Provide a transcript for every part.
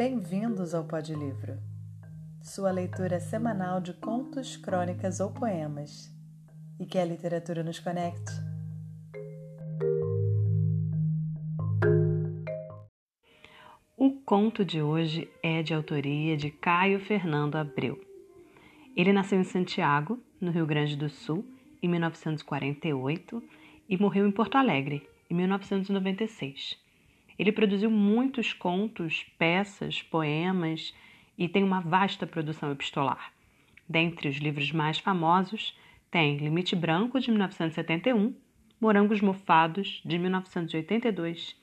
Bem-vindos ao Pod Livro, sua leitura semanal de contos, crônicas ou poemas, e que a literatura nos conecte. O conto de hoje é de autoria de Caio Fernando Abreu. Ele nasceu em Santiago, no Rio Grande do Sul, em 1948 e morreu em Porto Alegre, em 1996. Ele produziu muitos contos, peças, poemas e tem uma vasta produção epistolar. Dentre os livros mais famosos, tem Limite Branco, de 1971, Morangos Mofados, de 1982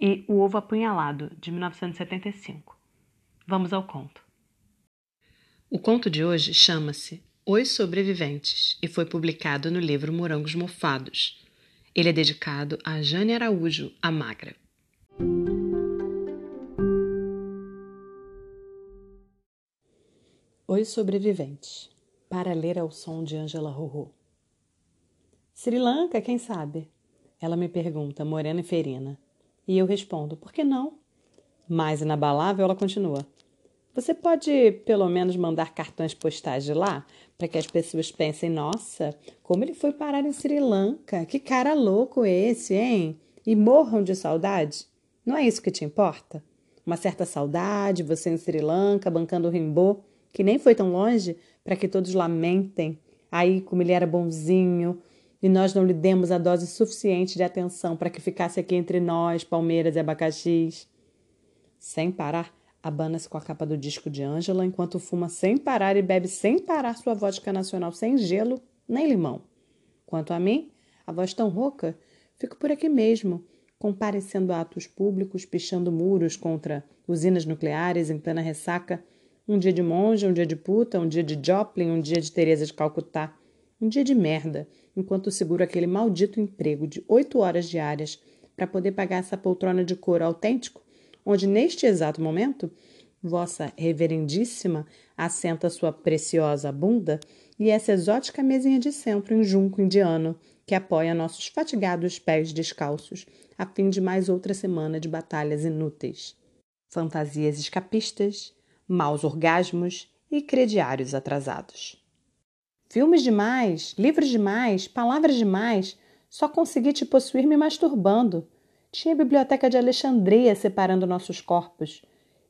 e O Ovo Apunhalado, de 1975. Vamos ao conto. O conto de hoje chama-se Os Sobreviventes e foi publicado no livro Morangos Mofados. Ele é dedicado a Jane Araújo, a Magra. Os Sobreviventes, para ler ao som de Angela Rorô. Sri Lanka, quem sabe? Ela me pergunta, morena e ferina. E eu respondo, por que não? Mais inabalável, ela continua. Você pode, pelo menos, mandar cartões postais de lá, para que as pessoas pensem, nossa, como ele foi parar em Sri Lanka? Que cara louco esse, hein? E morram de saudade? Não é isso que te importa? Uma certa saudade, você em Sri Lanka, bancando o Rimbaud, que nem foi tão longe, para que todos lamentem. Aí, como ele era bonzinho, e nós não lhe demos a dose suficiente de atenção para que ficasse aqui entre nós, palmeiras e abacaxis. Sem parar, abana-se com a capa do disco de Ângela enquanto fuma sem parar e bebe sem parar sua vodka nacional sem gelo nem limão. Quanto a mim, a voz tão rouca, fico por aqui mesmo, comparecendo a atos públicos, pichando muros contra usinas nucleares em plena ressaca, um dia de monja, um dia de puta, um dia de Joplin, um dia de Teresa de Calcutá, um dia de merda, enquanto seguro aquele maldito emprego de oito horas diárias para poder pagar essa poltrona de couro autêntico, onde neste exato momento Vossa Reverendíssima assenta sua preciosa bunda e essa exótica mesinha de centro em junco indiano que apoia nossos fatigados pés descalços, a fim de mais outra semana de batalhas inúteis. Fantasias escapistas, maus orgasmos e crediários atrasados. Filmes demais, livros demais, palavras demais, só consegui te possuir me masturbando. Tinha a biblioteca de Alexandria separando nossos corpos.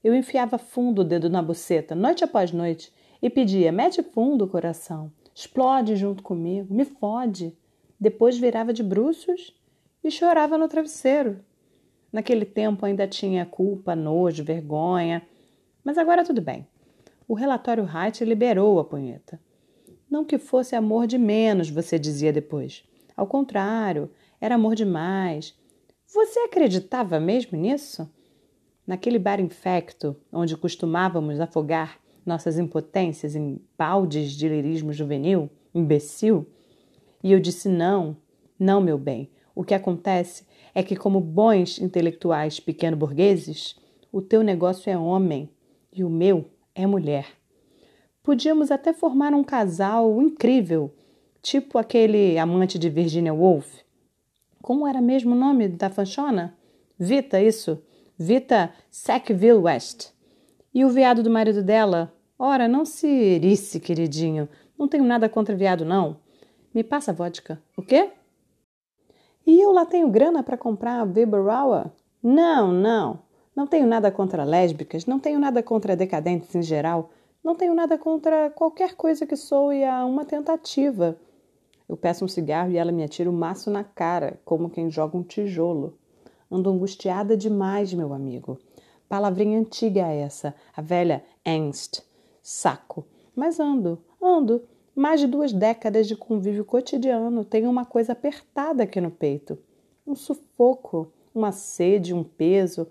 Eu enfiava fundo o dedo na buceta, noite após noite, e pedia: mete fundo, coração, explode junto comigo, me fode. Depois virava de bruços e chorava no travesseiro. Naquele tempo ainda tinha culpa, nojo, vergonha, mas agora tudo bem. O relatório Wright liberou a punheta. Não que fosse amor de menos, você dizia depois. Ao contrário, era amor demais. Você acreditava mesmo nisso? Naquele bar infecto, onde costumávamos afogar nossas impotências em baldes de lirismo juvenil, imbecil? E eu disse não, não, meu bem. O que acontece é que, como bons intelectuais pequeno-burgueses, o teu negócio é homem e o meu é mulher. Podíamos até formar um casal incrível, tipo aquele amante de Virginia Woolf. Como era mesmo o nome da fanchona? Vita, isso. Vita Sackville West. E o veado do marido dela? Ora, não se erice, queridinho. Não tenho nada contra viado, não. Me passa vodka. O quê? E eu lá tenho grana para comprar a Weber Não, não. Não tenho nada contra lésbicas, não tenho nada contra decadentes em geral, não tenho nada contra qualquer coisa que soe a uma tentativa. Eu peço um cigarro e ela me atira o um maço na cara, como quem joga um tijolo. Ando angustiada demais, meu amigo. Palavrinha antiga essa, a velha angst, saco. Mas ando, ando, mais de duas décadas de convívio cotidiano tenho uma coisa apertada aqui no peito. Um sufoco, uma sede, um peso.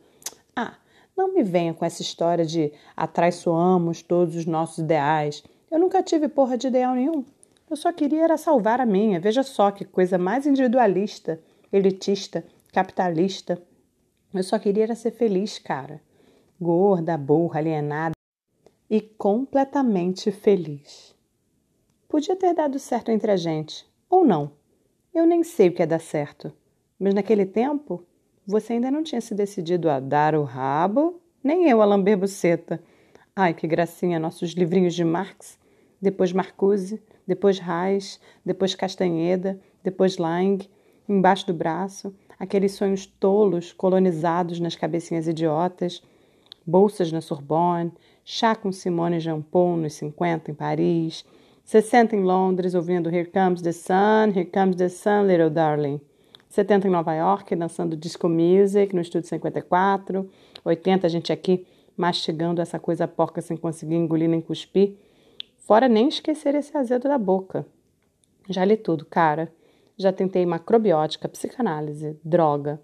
Ah, não me venha com essa história de atraiçoamos todos os nossos ideais. Eu nunca tive porra de ideal nenhum. Eu só queria era salvar a minha. Veja só que coisa mais individualista, elitista, capitalista. Eu só queria era ser feliz, cara. Gorda, burra, alienada e completamente feliz. Podia ter dado certo entre a gente, ou não. Eu nem sei o que é dar certo. Mas naquele tempo, você ainda não tinha se decidido a dar o rabo Nem eu a lamber buceta. Ai, que gracinha, nossos livrinhos de Marx, depois Marcuse, depois Reis, depois Castanheda, depois Lang, embaixo do braço, aqueles sonhos tolos colonizados nas cabecinhas idiotas, bolsas na Sorbonne, chá com Simone Jampon nos 50 em Paris, 60 em Londres ouvindo Here Comes the Sun, Here Comes the Sun, Little Darling. 70 em Nova York, dançando disco music no estúdio 54. 80 a gente aqui mastigando essa coisa porca sem conseguir engolir nem cuspir. Fora nem esquecer esse azedo da boca. Já li tudo, cara. Já tentei macrobiótica, psicanálise, droga,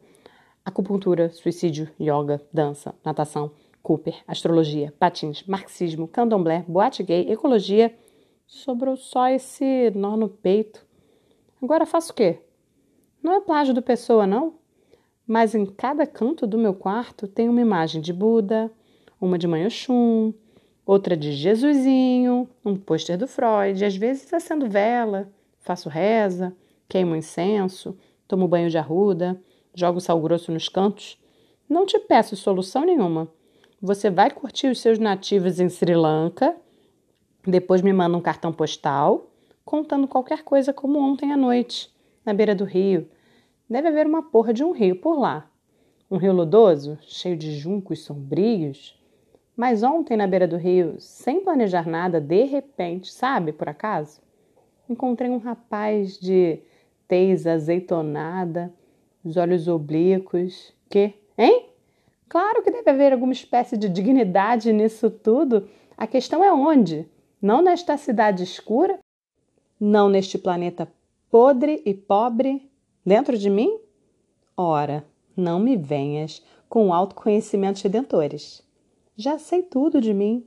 acupuntura, suicídio, yoga, dança, natação, Cooper, astrologia, patins, marxismo, candomblé, boate gay, ecologia. Sobrou só esse nó no peito. Agora faço o quê? Não é plágio do Pessoa, não? Mas em cada canto do meu quarto tem uma imagem de Buda, uma de Manhoshum, outra de Jesusinho, um pôster do Freud, às vezes acendo vela, faço reza, queimo incenso, tomo banho de arruda, jogo sal grosso nos cantos. Não te peço solução nenhuma. Você vai curtir os seus nativos em Sri Lanka, depois me manda um cartão postal contando qualquer coisa como ontem à noite, na beira do rio, Deve haver uma porra de um rio por lá. Um rio lodoso, cheio de juncos sombrios. Mas ontem, na beira do rio, sem planejar nada, de repente, sabe, por acaso, encontrei um rapaz de tez azeitonada, os olhos oblíquos, que, hein? Claro que deve haver alguma espécie de dignidade nisso tudo. A questão é onde? Não nesta cidade escura? Não neste planeta podre e pobre Dentro de mim? Ora, não me venhas com autoconhecimentos redentores. Já sei tudo de mim.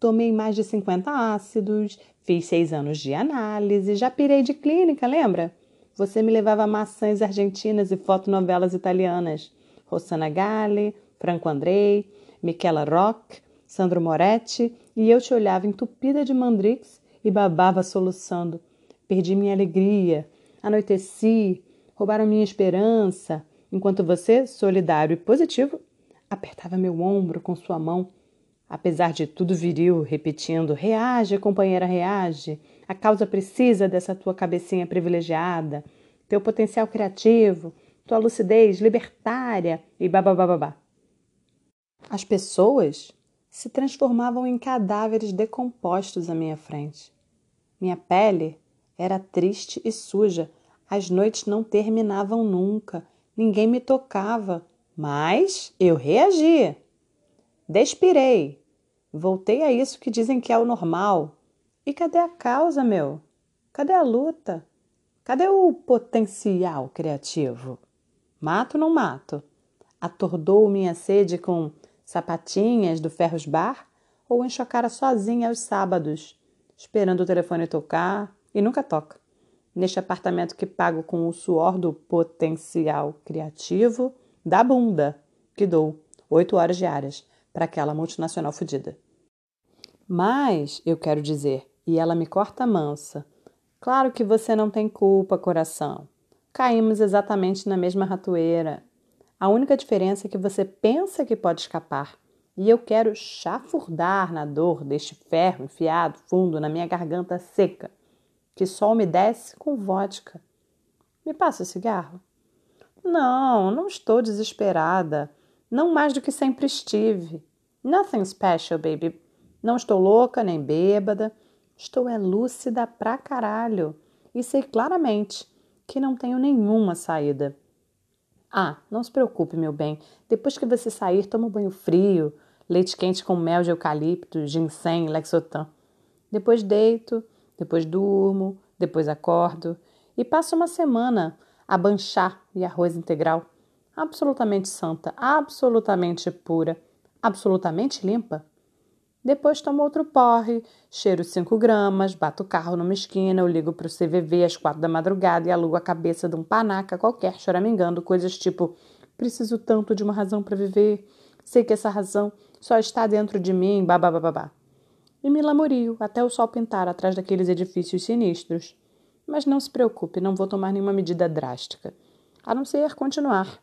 Tomei mais de 50 ácidos, fiz seis anos de análise, já pirei de clínica, lembra? Você me levava maçãs argentinas e fotonovelas italianas. Rossana Gale, Franco Andrei, Michela Rock, Sandro Moretti, e eu te olhava entupida de mandrix e babava soluçando. Perdi minha alegria, anoiteci, roubaram minha esperança, enquanto você, solidário e positivo, apertava meu ombro com sua mão. Apesar de tudo viril, repetindo: reage, companheira, reage. A causa precisa dessa tua cabecinha privilegiada, teu potencial criativo, tua lucidez libertária e babababá. As pessoas se transformavam em cadáveres decompostos à minha frente. Minha pele era triste e suja, as noites não terminavam nunca, ninguém me tocava, mas eu reagi. Despirei. Voltei a isso que dizem que é o normal. E cadê a causa, meu? Cadê a luta? Cadê o potencial criativo? Mato não mato? Atordou minha sede com sapatinhas do Ferros Bar ou encho a cara sozinha aos sábados, esperando o telefone tocar e nunca toca neste apartamento que pago com o suor do potencial criativo da bunda que dou oito horas diárias para aquela multinacional fodida. Mas, eu quero dizer, e ela me corta mansa. Claro que você não tem culpa, coração. Caímos exatamente na mesma ratoeira. A única diferença é que você pensa que pode escapar. E eu quero chafurdar na dor deste ferro enfiado fundo na minha garganta seca que só umedece com vodka. Me passa o cigarro? Não, não estou desesperada. Não mais do que sempre estive. Nothing special, baby. Não estou louca nem bêbada. Estou é lúcida pra caralho. E sei claramente que não tenho nenhuma saída. Ah, não se preocupe, meu bem. Depois que você sair, toma um banho frio, leite quente com mel de eucalipto, ginseng, lexotan. Depois deito, depois durmo, depois acordo e passo uma semana a banchar e arroz integral, absolutamente santa, absolutamente pura, absolutamente limpa. Depois tomo outro porre, cheiro 5 gramas, bato o carro numa esquina, eu ligo para o CVV às quatro da madrugada e alugo a cabeça de um panaca qualquer choramingando, coisas tipo: preciso tanto de uma razão para viver, sei que essa razão só está dentro de mim, babá e me lamorio até o sol pintar atrás daqueles edifícios sinistros. Mas não se preocupe, não vou tomar nenhuma medida drástica, a não ser continuar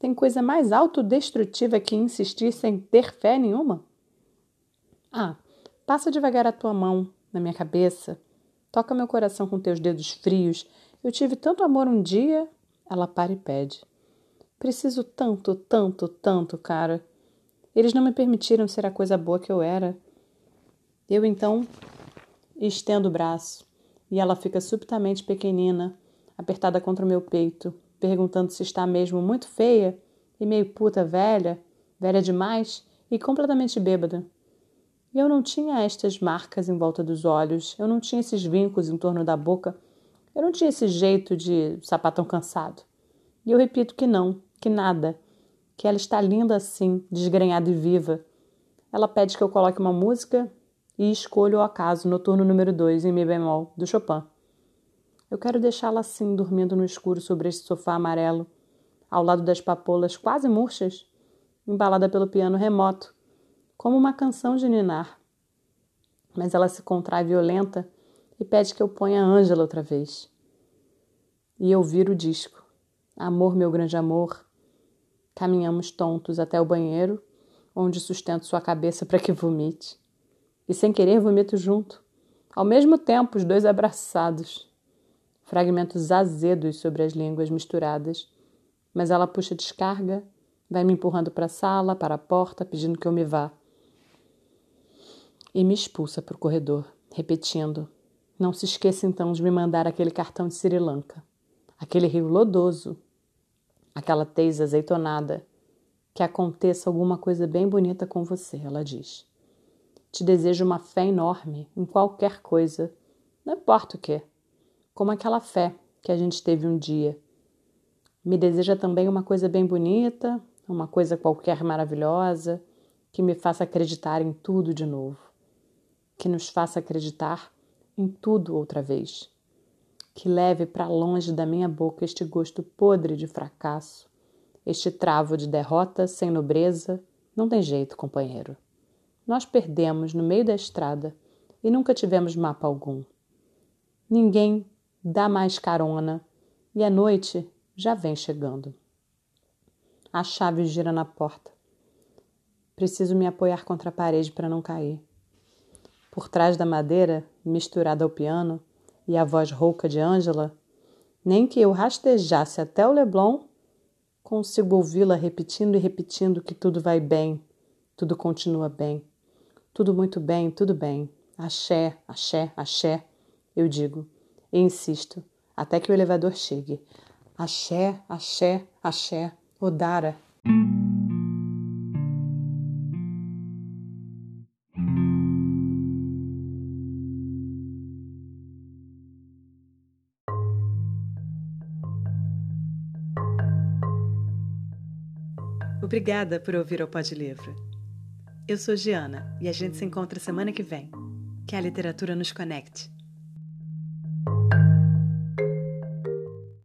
Tem coisa mais autodestrutiva que insistir sem ter fé nenhuma? Ah, passa devagar a tua mão na minha cabeça, toca meu coração com teus dedos frios. Eu tive tanto amor um dia. Ela para e pede. Preciso tanto, tanto, tanto, cara. Eles não me permitiram ser a coisa boa que eu era. Eu então estendo o braço e ela fica subitamente pequenina, apertada contra o meu peito, perguntando se está mesmo muito feia e meio puta velha, velha demais e completamente bêbada. E eu não tinha estas marcas em volta dos olhos, eu não tinha esses vincos em torno da boca, eu não tinha esse jeito de sapatão cansado. E eu repito que não, que nada, que ela está linda assim, desgrenhada e viva. Ela pede que eu coloque uma música e escolho o acaso noturno número 2 em mi bemol, do Chopin. Eu quero deixá-la assim, dormindo no escuro sobre este sofá amarelo, ao lado das papolas quase murchas, embalada pelo piano remoto, como uma canção de ninar. Mas ela se contrai violenta e pede que eu ponha Ângela outra vez. E eu viro o disco. Amor, meu grande amor. Caminhamos tontos até o banheiro, onde sustento sua cabeça para que vomite. E sem querer vomito junto. Ao mesmo tempo, os dois abraçados fragmentos azedos sobre as línguas misturadas, mas ela puxa descarga, vai me empurrando para a sala, para a porta, pedindo que eu me vá. E me expulsa para o corredor, repetindo: Não se esqueça então de me mandar aquele cartão de Sri Lanka, aquele rio lodoso, aquela teiza azeitonada. Que aconteça alguma coisa bem bonita com você, ela diz. Te desejo uma fé enorme em qualquer coisa, não importa o que como aquela fé que a gente teve um dia. Me deseja também uma coisa bem bonita, uma coisa qualquer maravilhosa, que me faça acreditar em tudo de novo, que nos faça acreditar em tudo outra vez, que leve para longe da minha boca este gosto podre de fracasso, este travo de derrota sem nobreza. Não tem jeito, companheiro. Nós perdemos no meio da estrada e nunca tivemos mapa algum. Ninguém dá mais carona e a noite já vem chegando. A chave gira na porta. Preciso me apoiar contra a parede para não cair. Por trás da madeira, misturada ao piano, e a voz rouca de Ângela, nem que eu rastejasse até o Leblon, consigo ouvi-la repetindo e repetindo que tudo vai bem, tudo continua bem, tudo muito bem, tudo bem. Axé, axé, axé. Eu digo, e insisto até que o elevador chegue. Axé, axé, axé, Odara. Obrigada por ouvir o Pod Livro. Eu sou Giana e a gente se encontra semana que vem. Que a literatura nos conecte.